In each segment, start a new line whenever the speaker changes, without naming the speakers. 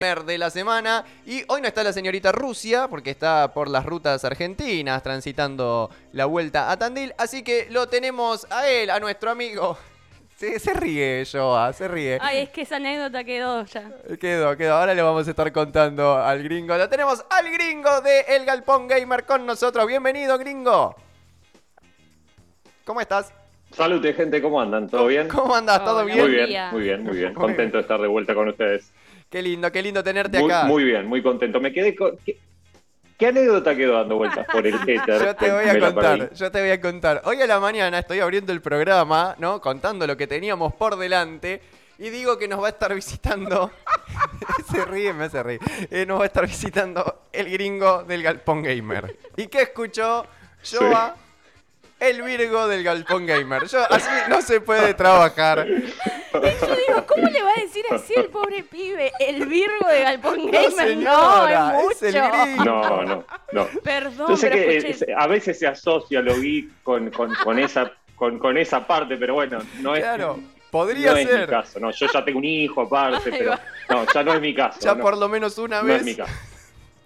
de la semana y hoy no está la señorita Rusia porque está por las rutas argentinas transitando la vuelta a Tandil, así que lo tenemos a él, a nuestro amigo. Se, se ríe, Joa, se ríe.
Ay, es que esa anécdota quedó ya.
Quedó, quedó. Ahora le vamos a estar contando al gringo. Lo tenemos al gringo de El Galpón Gamer con nosotros. Bienvenido, gringo. ¿Cómo estás?
Salud, gente, ¿cómo andan? ¿Todo bien?
¿Cómo andas? ¿Todo bien?
Muy bien, muy bien, muy bien. Contento de estar de vuelta con ustedes.
Qué lindo, qué lindo tenerte
Muy,
acá.
muy bien, muy contento. Me quedé con... ¿Qué, qué anécdota quedó dando vueltas por el éter?
Yo te voy a contar, yo te voy a contar. Hoy a la mañana estoy abriendo el programa, ¿no? Contando lo que teníamos por delante. Y digo que nos va a estar visitando. se ríe, me hace reír. Eh, nos va a estar visitando el gringo del Galpón Gamer. ¿Y qué escuchó? Joa, el Virgo del Galpón Gamer. Yo, así no se puede trabajar.
Yo digo, ¿cómo le va a decir así el pobre pibe? El Virgo de Galpón
No,
Gamer.
señora,
no,
es
mucho.
No, no, no.
Perdón,
Yo sé
pero
que
escuché-
a veces se asocia lo vi con, con, con esa con, con esa parte, pero bueno, no es,
Claro,
no
podría
es mi
ser.
caso. No, yo ya tengo un hijo aparte, pero
va.
no, ya no es mi caso.
Ya
no.
por lo menos una
No es mi
vez.
caso.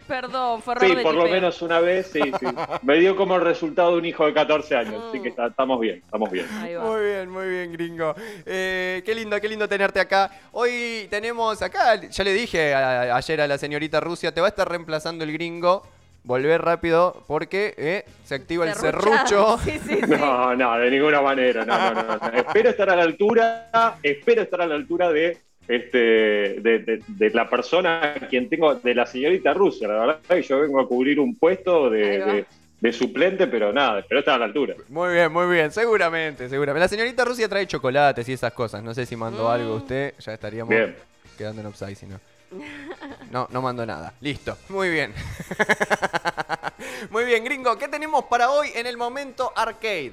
Perdón, fue
Sí,
de
por lo menos una vez, sí, sí. Me dio como el resultado de un hijo de 14 años, así que está- estamos bien, estamos bien.
Muy bien, muy bien, gringo. Eh, qué lindo, qué lindo tenerte acá. Hoy tenemos acá, ya le dije a- ayer a la señorita Rusia, te va a estar reemplazando el gringo. Volver rápido porque eh, se activa el serrucho.
Sí, sí, sí.
No, no, de ninguna manera. No, no, no, no. Espero estar a la altura, espero estar a la altura de este de, de- de la persona a quien tengo, de la señorita Rusia. La verdad que yo vengo a cubrir un puesto de,
va.
de- de suplente, pero nada, espero estar a la altura.
Muy bien, muy bien, seguramente, seguramente. La señorita Rusia trae chocolates y esas cosas. No sé si mandó
Mm.
algo usted, ya estaríamos
Bien.
quedando en upside si no. No, no mandó nada. Listo. Muy bien. Muy bien, gringo. ¿Qué tenemos para hoy en el momento arcade?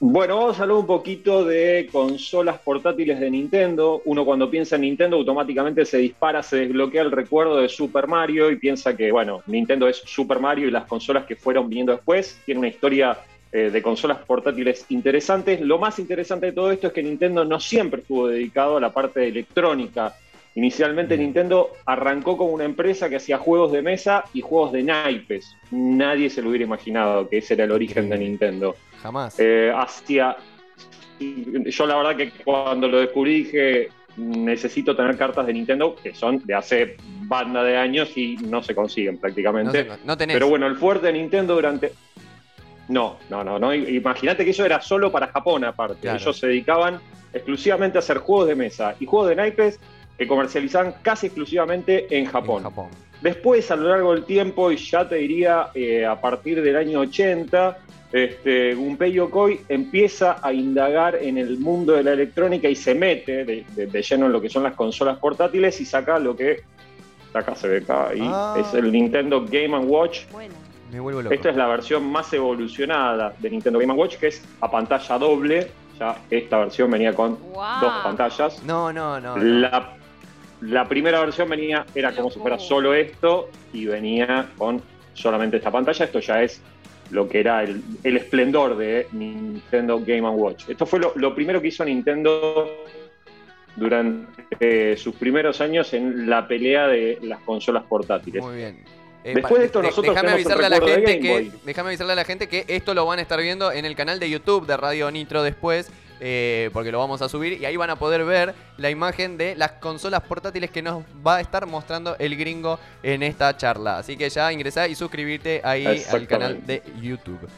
Bueno, vamos a hablar un poquito de consolas portátiles de Nintendo. Uno cuando piensa en Nintendo automáticamente se dispara, se desbloquea el recuerdo de Super Mario y piensa que, bueno, Nintendo es Super Mario y las consolas que fueron viniendo después. Tiene una historia eh, de consolas portátiles interesantes. Lo más interesante de todo esto es que Nintendo no siempre estuvo dedicado a la parte electrónica. Inicialmente Nintendo arrancó como una empresa que hacía juegos de mesa y juegos de naipes. Nadie se lo hubiera imaginado que ese era el origen de. Nintendo
Jamás.
eh, hacia... Yo la verdad que cuando lo descubrí dije, necesito tener cartas de Nintendo que son de hace banda de años y no se consiguen prácticamente.
no tenés.
Pero bueno, el fuerte de Nintendo durante... No, no, no, no. Imagínate que eso era solo para Japón aparte.
Claro.
Ellos se dedicaban exclusivamente a hacer juegos de mesa y juegos de naipes que comercializaban casi exclusivamente en Japón.
En Japón.
Después, a lo largo del tiempo, y ya te diría eh, a partir del año 80, este, Gunpei Yokoi empieza a indagar en el mundo de la electrónica y se mete de, de- de lleno en lo que son las consolas portátiles y saca lo que acá se ve acá ahí,
Ah.
es el Nintendo Game Watch.
Bueno,
Me vuelvo loco.
Esta es la versión más evolucionada de Nintendo Game Watch, que es a pantalla doble. Ya esta versión venía con
Wow.
dos pantallas.
No, no, no. no.
La, primera versión venía, era como si fuera solo esto y venía con solamente esta pantalla. Esto ya es lo que era el, el esplendor de Nintendo Game Watch. Esto fue lo, lo primero que hizo Nintendo durante eh, sus primeros años en la pelea de las consolas portátiles.
Muy bien. Eh,
Después de esto nosotros
déjame avisarle a la
de
gente que déjame avisarle a la gente que esto lo van a estar viendo en el canal de YouTube de Radio Nitro después eh, porque lo vamos a subir y ahí van a poder ver la imagen de las consolas portátiles que nos va a estar mostrando el gringo en esta charla. Así que ya ingresá y suscribirte ahí al canal de YouTube.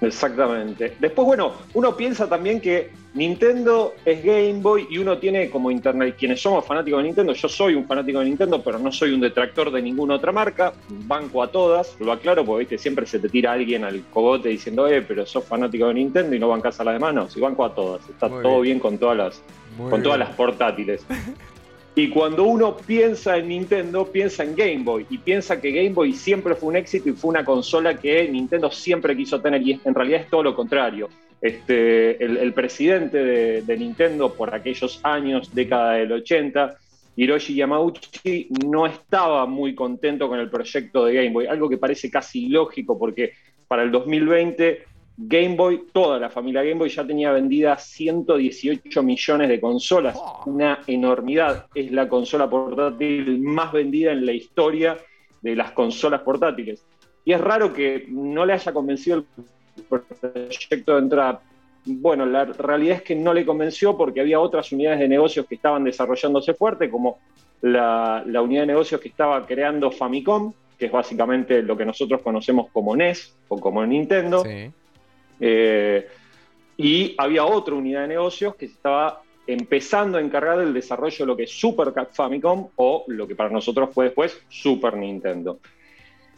Exactamente. Después, bueno, uno piensa también que Nintendo es Game Boy y uno tiene como internet, quienes somos fanáticos de Nintendo, yo soy un fanático de Nintendo, pero no soy un detractor de ninguna otra marca, banco a todas, lo aclaro porque ¿viste? siempre se te tira alguien al cogote diciendo, eh, pero sos fanático de Nintendo y no bancas a las demás, no, si banco a todas, está
Muy
todo
bien.
bien. con todas las,
Muy
con todas las portátiles. Y cuando uno piensa en Nintendo, piensa en Game Boy. Y piensa que Game Boy siempre fue un éxito y fue una consola que Nintendo siempre quiso tener. Y en realidad es todo lo contrario. Este, el, el presidente de, de Nintendo por aquellos años, década del 80, Hiroshi Yamauchi, no estaba muy contento con el proyecto de Game Boy, algo que parece casi ilógico porque para el 2020 Game Boy, toda la familia Game Boy ya tenía vendida 118 millones de consolas,
Oh.
una enormidad. Es la consola portátil más vendida en la historia de las consolas portátiles. Y es raro que no le haya convencido el proyecto de entrada. Bueno, la realidad es que no le convenció porque había otras unidades de negocios que estaban desarrollándose fuerte, como la, la unidad de negocios que estaba creando Famicom, que es básicamente lo que nosotros conocemos como NES o como Nintendo.
Sí.
Eh, y había otra unidad de negocios que se estaba empezando a encargar del desarrollo de lo que es Super Famicom o lo que para nosotros fue después Super Nintendo.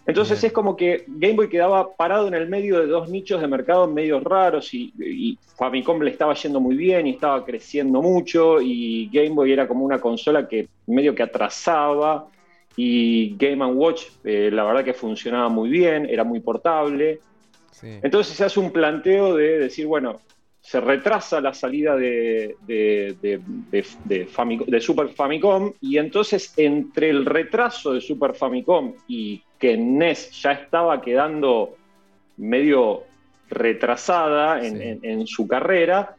Entonces
Bien.
es como que Game Boy quedaba parado en el medio de dos nichos de mercado medio raros y, y Famicom le estaba yendo muy bien y estaba creciendo mucho y Game Boy era como una consola que medio que atrasaba y Game Watch eh, la verdad que funcionaba muy bien, era muy portable.
Sí.
Entonces se hace un planteo de decir, bueno, se retrasa la salida de, de- de- de- de Famico- de Super Famicom y entonces entre el retraso de Super Famicom y que NES ya estaba quedando medio retrasada en,
Sí.
en- en su carrera,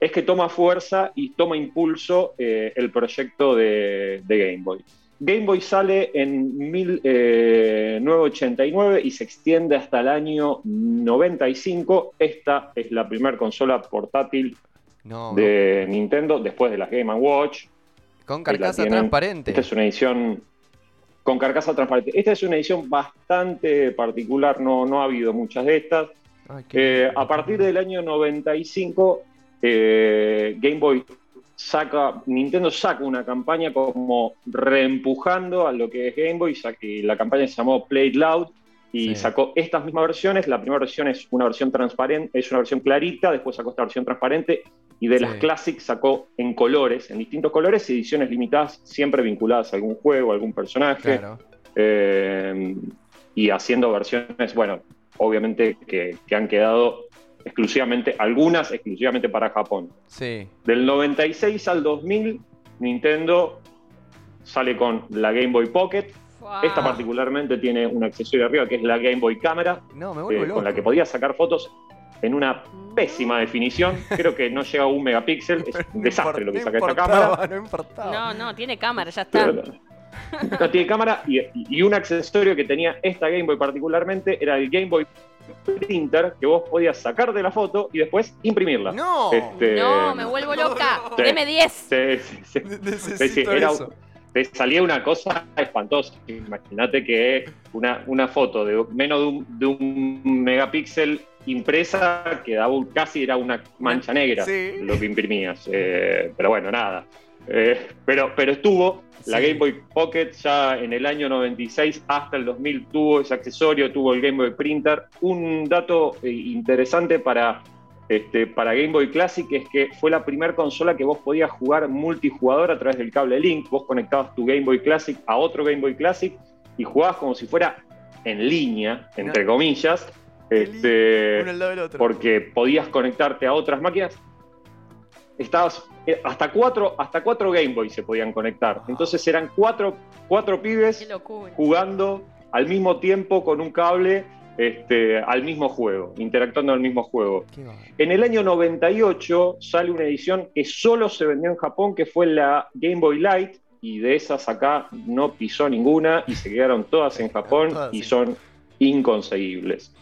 es que toma fuerza y toma impulso eh, el proyecto de Game Boy. Game Boy sale en 1989 y se extiende hasta el año 95. Esta es la primera consola portátil
No,
de Nintendo después de las Game Watch.
con carcasa transparente.
Esta es una edición con carcasa transparente. Esta es una edición bastante particular, no, no ha habido muchas de estas.
Ay,
Eh, a partir del año 95, eh, Game Boy saca, Nintendo saca una campaña como reempujando a lo que es Game Boy, que la campaña se llamó Play It Loud y
Sí.
sacó estas mismas versiones. La primera versión es una versión transparente, es una versión clarita, después sacó esta versión transparente y de las. Classic sacó en colores, en distintos colores, ediciones limitadas, siempre vinculadas a algún juego, a algún personaje.
Claro.
Eh, y haciendo versiones, bueno, obviamente que, que han quedado exclusivamente, algunas exclusivamente para Japón.
Sí.
Del 96 al 2000, Nintendo sale con la Game Boy Pocket. Esta particularmente tiene un accesorio arriba que es la Game Boy Cámara,
No, me
eh, con la que podía sacar fotos en una pésima definición. Creo que no llega a un megapíxel. Es un
No
desastre lo que saca esta cámara.
No importaba.
No, no, tiene cámara, ya está.
No tiene cámara y, y un accesorio que tenía esta Game Boy particularmente era el Game Boy Printer que vos podías sacar de la foto y después imprimirla.
No.
Este,
No, me vuelvo loca.
Sí.
Deme 10.
Sí, sí, sí.
Necesito
Sí, sí, era
eso.
te salía una cosa espantosa. Imagínate que una, una foto de menos de un, de un megapíxel impresa quedaba un- casi era una mancha negra
Sí.
lo que imprimías. Eh, pero bueno, nada. Eh, pero, pero estuvo. La. Game Boy Pocket ya en el año 96 hasta el 2000 tuvo ese accesorio, tuvo el Game Boy Printer. Un dato eh, interesante para, este, para Game Boy Classic es que fue la primera consola que vos podías jugar multijugador a través del cable Link. Vos conectabas tu Game Boy Classic a otro Game Boy Classic y jugabas como si fuera en línea, entre comillas. Este,
Uno al lado del otro.
porque podías conectarte a otras máquinas. Estabas hasta cuatro, hasta cuatro Game Boy se podían conectar. Entonces eran cuatro, cuatro pibes jugando al mismo tiempo con un cable este, al mismo juego, interactuando al mismo juego. En el año 98 sale una edición que solo se vendió en Japón, que fue la Game Boy Light, y de esas acá no pisó ninguna y se quedaron todas en Japón y son inconseguibles.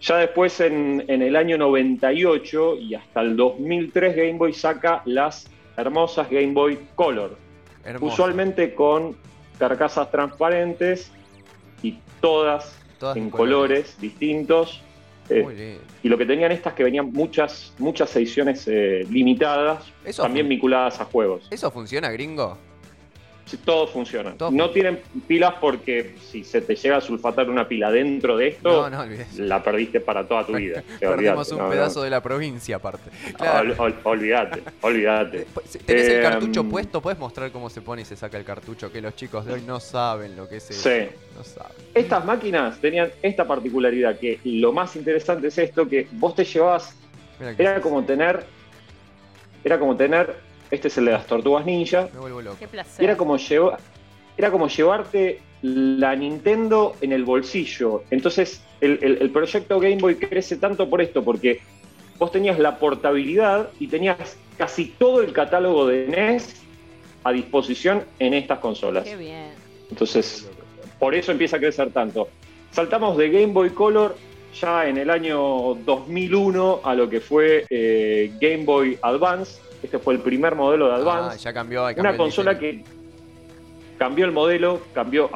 Ya después, en, en el año 98 y hasta el 2003, Game Boy saca las hermosas Game Boy Color,
Hermoso.
usualmente con carcasas transparentes y todas
Todas
en colores distintos. Eh, y lo que tenían estas que venían muchas, muchas ediciones eh, limitadas,
Eso
también vinculadas a juegos.
¿Eso funciona, gringo?
Todos funcionan.
Todo
no tienen pilas porque si se te llega a sulfatar una pila dentro de esto,
No, no olvides.
la perdiste para toda tu vida. Te
Perdimos
olvidate,
un
no,
pedazo de la provincia aparte. Claro.
Ol- ol- olvídate, olvídate.
Si ¿Tenés el
Eh,
cartucho
mm.
puesto? ¿Puedes mostrar cómo se pone y se saca el cartucho? Que los chicos de hoy no saben lo que es eso.
Sí.
No saben.
Estas máquinas tenían esta particularidad que lo más interesante es esto, que vos te llevabas Era como tener. Era como tener. Este es el de las tortugas ninja.
Me vuelvo loco.
Qué
Y
placer.
era como llevar. era como llevarte la Nintendo en el bolsillo. Entonces, el, el- el proyecto Game Boy crece tanto por esto, porque vos tenías la portabilidad y tenías casi todo el catálogo de NES a disposición en estas consolas.
Qué bien.
Entonces, por eso empieza a crecer tanto. Saltamos de Game Boy Color ya en el año 2001 a lo que fue eh, Game Boy Advance. Este fue el primer modelo de
Ah,
Advance.
ya cambió. cambió
Una consola
diseño.
que cambió el modelo, cambió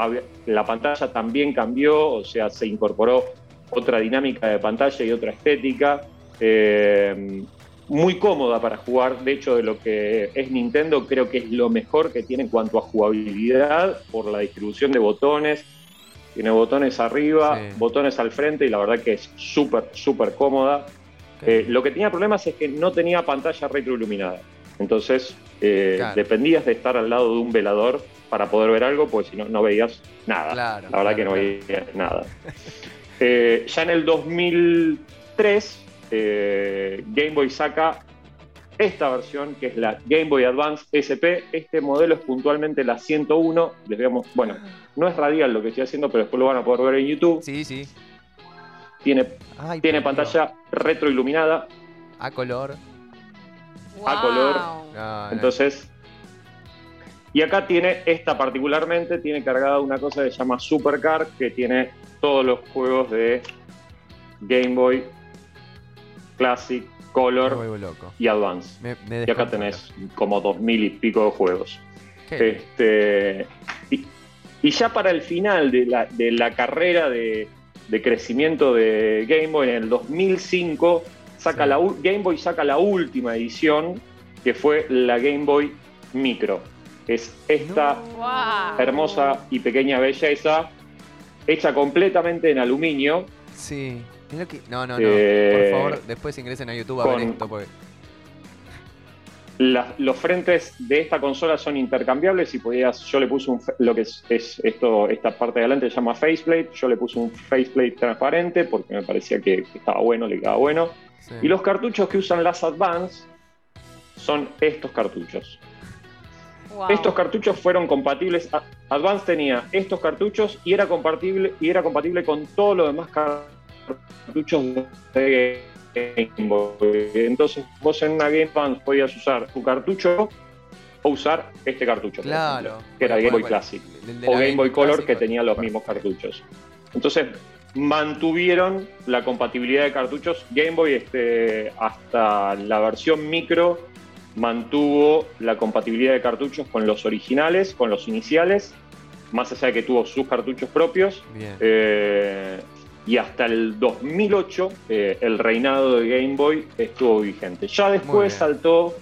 la pantalla también cambió, o sea, se incorporó otra dinámica de pantalla y otra estética. eh, muy cómoda para jugar, de hecho, de lo que es Nintendo, creo que es lo mejor que tiene en cuanto a jugabilidad por la distribución de botones. Tiene botones arriba,
Sí.
botones al frente y la verdad que es súper, súper cómoda. Eh, lo que tenía problemas es que no tenía pantalla retroiluminada. Entonces, eh,
Claro.
dependías de estar al lado de un velador para poder ver algo, porque si no, no veías nada.
Claro,
La verdad
claro,
que no veías nada. Eh, ya en el 2003, eh, Game Boy saca esta versión, que es la Game Boy Advance SP. Este modelo es puntualmente la 101. Les mo- bueno, no es radial lo que estoy haciendo, pero después lo van a poder ver en YouTube.
Sí, sí.
Tiene,
Ay,
tiene pantalla retroiluminada.
A color.
A color.
Wow.
No, no.
Entonces, y acá tiene esta particularmente, tiene cargada una cosa que se llama Supercar, que tiene todos los juegos de Game Boy, Classic, Color
loco.
y Advance.
Me, me
Y acá tenés como dos mil y pico de juegos.
Qué
Este, y, y ya para el final de la, de la carrera de, de crecimiento de Game Boy, en el 2005, saca
Sí.
la, Game Boy saca la última edición, que fue la Game Boy Micro. Es esta
Wow.
hermosa y pequeña belleza, hecha completamente en aluminio,
Sí. Que- No, no, no.
Eh,
Por favor, después ingresen a YouTube a ver esto. Porque...
La- los frentes de esta consola son intercambiables y podías, yo le puse un, lo que es, es esto, esta parte de adelante se llama faceplate, yo le puse un faceplate transparente porque me parecía que, estaba bueno, le quedaba bueno.
Sí.
Y los cartuchos que usan las Advance son estos cartuchos.
Wow.
Estos cartuchos fueron compatibles. Advance tenía estos cartuchos y era compatible, y era compatible con todos los demás cartuchos de Game Boy. Entonces vos en una Game Advance podías usar tu cartucho o usar este cartucho. por
Claro.
ejemplo, que era el Game Boy Classic.
El
O Game Boy Color que tenía los mismos cartuchos. Entonces mantuvieron la compatibilidad de cartuchos. Game Boy este, hasta la versión micro mantuvo la compatibilidad de cartuchos con los originales, con los iniciales, más allá de que tuvo sus cartuchos propios. Eh, y hasta el 2008 eh, el reinado de Game Boy estuvo vigente. Ya después saltó,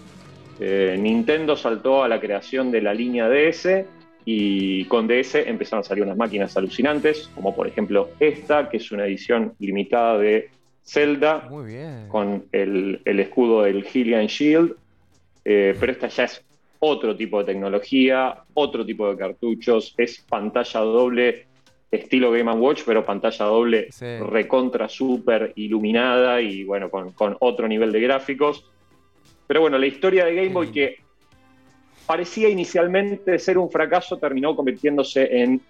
eh, Nintendo saltó a la creación de la línea DS y con DS empezaron a salir unas máquinas alucinantes, como por ejemplo esta, que es una edición limitada de Zelda
Muy bien.
con el, el escudo del Hylian Shield, eh, pero esta ya es otro tipo de tecnología, otro tipo de cartuchos, es pantalla doble estilo Game Watch, pero pantalla doble
Sí.
recontra super iluminada y bueno, con, con otro nivel de gráficos. Pero bueno, la historia de Game Boy que parecía inicialmente ser un fracaso, terminó convirtiéndose en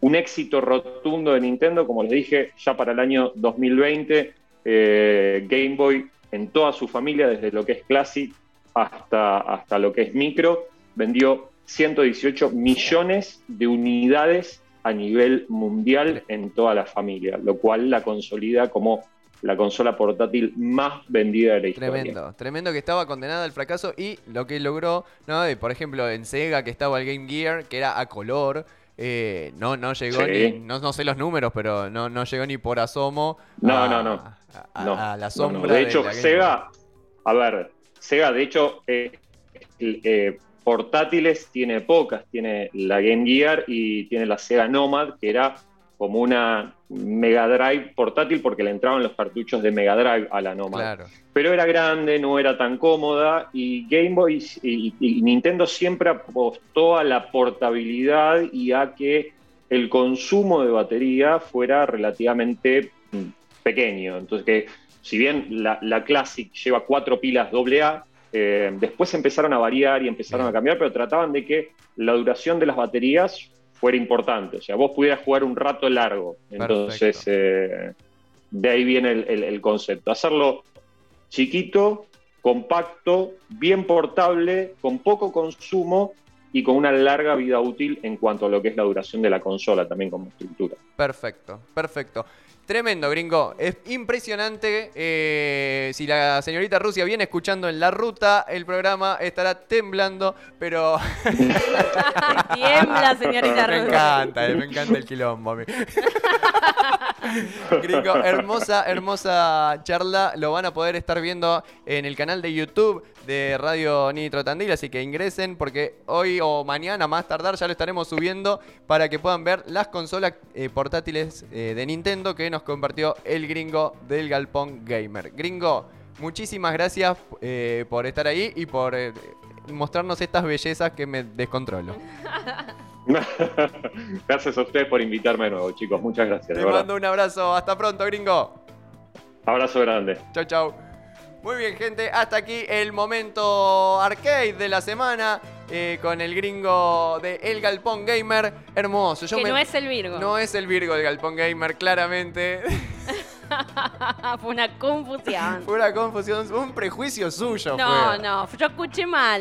un éxito rotundo de Nintendo, como les dije, ya para el año 2020, eh, Game Boy en toda su familia, desde lo que es Classic hasta, hasta lo que es Micro, vendió 118 millones de unidades a nivel mundial en toda la familia, lo cual la consolida como la consola portátil más vendida de la historia.
Tremendo, tremendo que estaba condenada al fracaso y lo que logró, ¿no? Y, por ejemplo, en Sega que estaba el Game Gear, que era a color, eh, no, no llegó
Sí.
ni, no, no sé los números, pero no, no llegó ni por asomo
No,
a,
no, no.
a- a-
No,
a la sombra.
no. De hecho,
Game
Sega, a ver, Sega, de hecho, eh, eh, portátiles tiene pocas. Tiene la Game Gear y tiene la Sega Nomad, que era como una Mega Drive portátil porque le entraban los cartuchos de Mega Drive a la. Nomad.
Claro,
Pero era grande, no era tan cómoda y Game Boy y, y Nintendo siempre apostó a la portabilidad y a que el consumo de batería fuera relativamente mm, pequeño. Entonces que si bien la, la Classic lleva cuatro pilas AA, eh, después empezaron a variar y empezaron a cambiar, pero trataban de que la duración de las baterías fuera importante. O sea, vos pudieras jugar un rato largo. Entonces, eh, de ahí viene el, el concepto. Hacerlo chiquito, compacto, bien portable, con poco consumo y con una larga vida útil en cuanto a lo que es la duración de la consola también como estructura.
Perfecto, perfecto. Tremendo, gringo. Es impresionante. Eh, si la señorita Rusia viene escuchando en la ruta, el programa estará temblando, pero.
Tiembla, señorita Rusia.
Me encanta, me encanta el quilombo. A mí. Gringo, hermosa, hermosa charla. Lo van a poder estar viendo en el canal de YouTube de Radio Nitro Tandil, así que ingresen porque hoy o mañana más tardar ya lo estaremos subiendo para que puedan ver las consolas eh, portátiles eh, de Nintendo que nos compartió el gringo del Galpón Gamer. Gringo, muchísimas gracias eh, por estar ahí y por mostrarnos estas bellezas que me descontrolo.
gracias a ustedes por invitarme de nuevo, chicos. Muchas gracias.
Te mando un abrazo. Hasta pronto, gringo.
Abrazo grande.
Chau, chau. Muy bien, gente. Hasta aquí el momento arcade de la semana. Eh, con el gringo de El Galpón Gamer. Hermoso.
que no es el Virgo.
No es el Virgo del Galpón Gamer, claramente.
fue una confusión.
Fue una confusión, un prejuicio suyo.
No, no, yo escuché mal.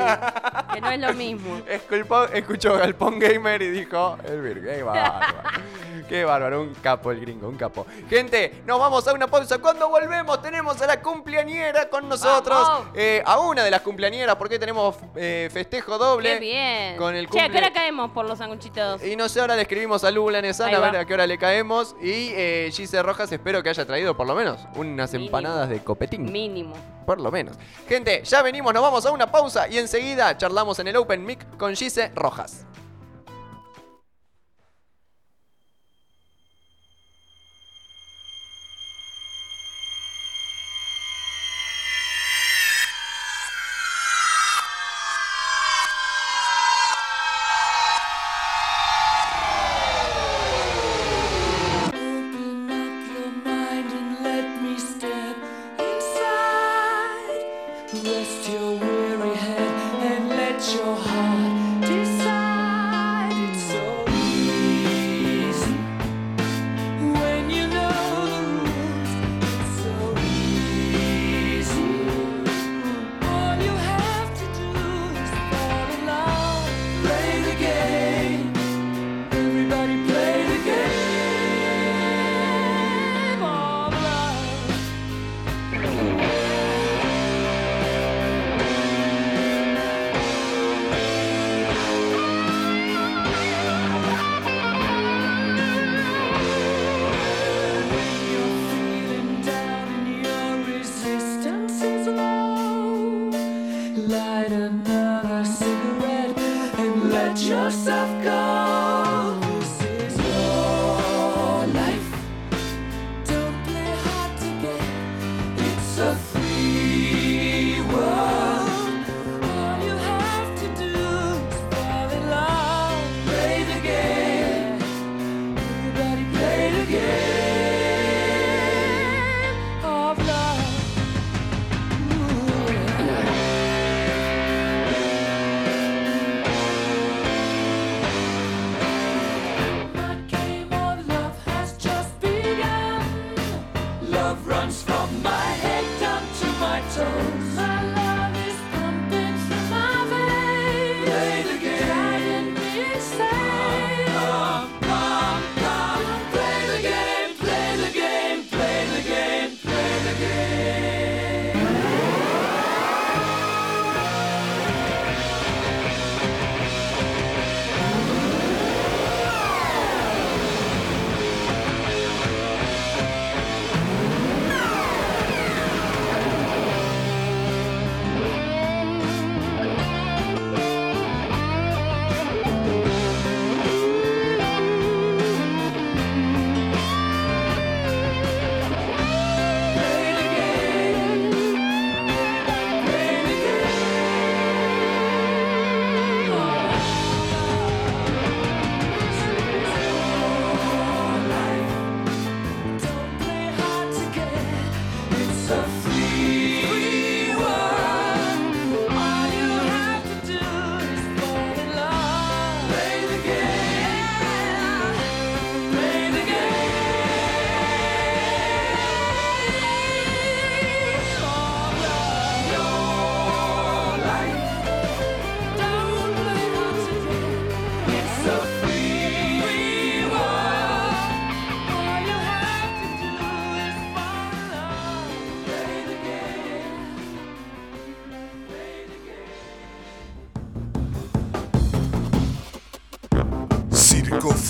que no es lo mismo.
Esculpó, escuchó Galpón Gamer y dijo el. Qué bárbaro. Qué bárbaro, un capo el gringo, un capo. Gente, nos vamos a una pausa. Cuando volvemos tenemos a la cumpleañera con nosotros. Eh, a una de las cumpleañeras, porque tenemos eh, festejo doble.
Qué bien.
Con el
Che, ¿a qué hora caemos por los sanguchitos?
Y no sé, ahora le escribimos a Lula Nesana a ver a qué hora le caemos. Y eh, Gise Rojas espero que haya traído por lo menos unas empanadas de copetín.
Mínimo.
Por lo menos. Gente, ya venimos, nos vamos a una pausa y enseguida charlamos en el Open Mic con Gise Rojas.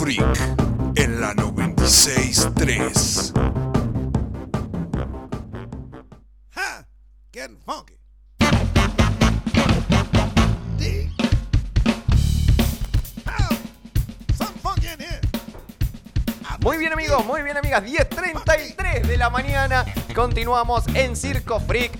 Freak en la 963.
Ha! Getting funky. D. How? Something funky in here.
Muy bien amigos, muy bien amigas, 10.33 de la mañana. Continuamos en Circo Freak.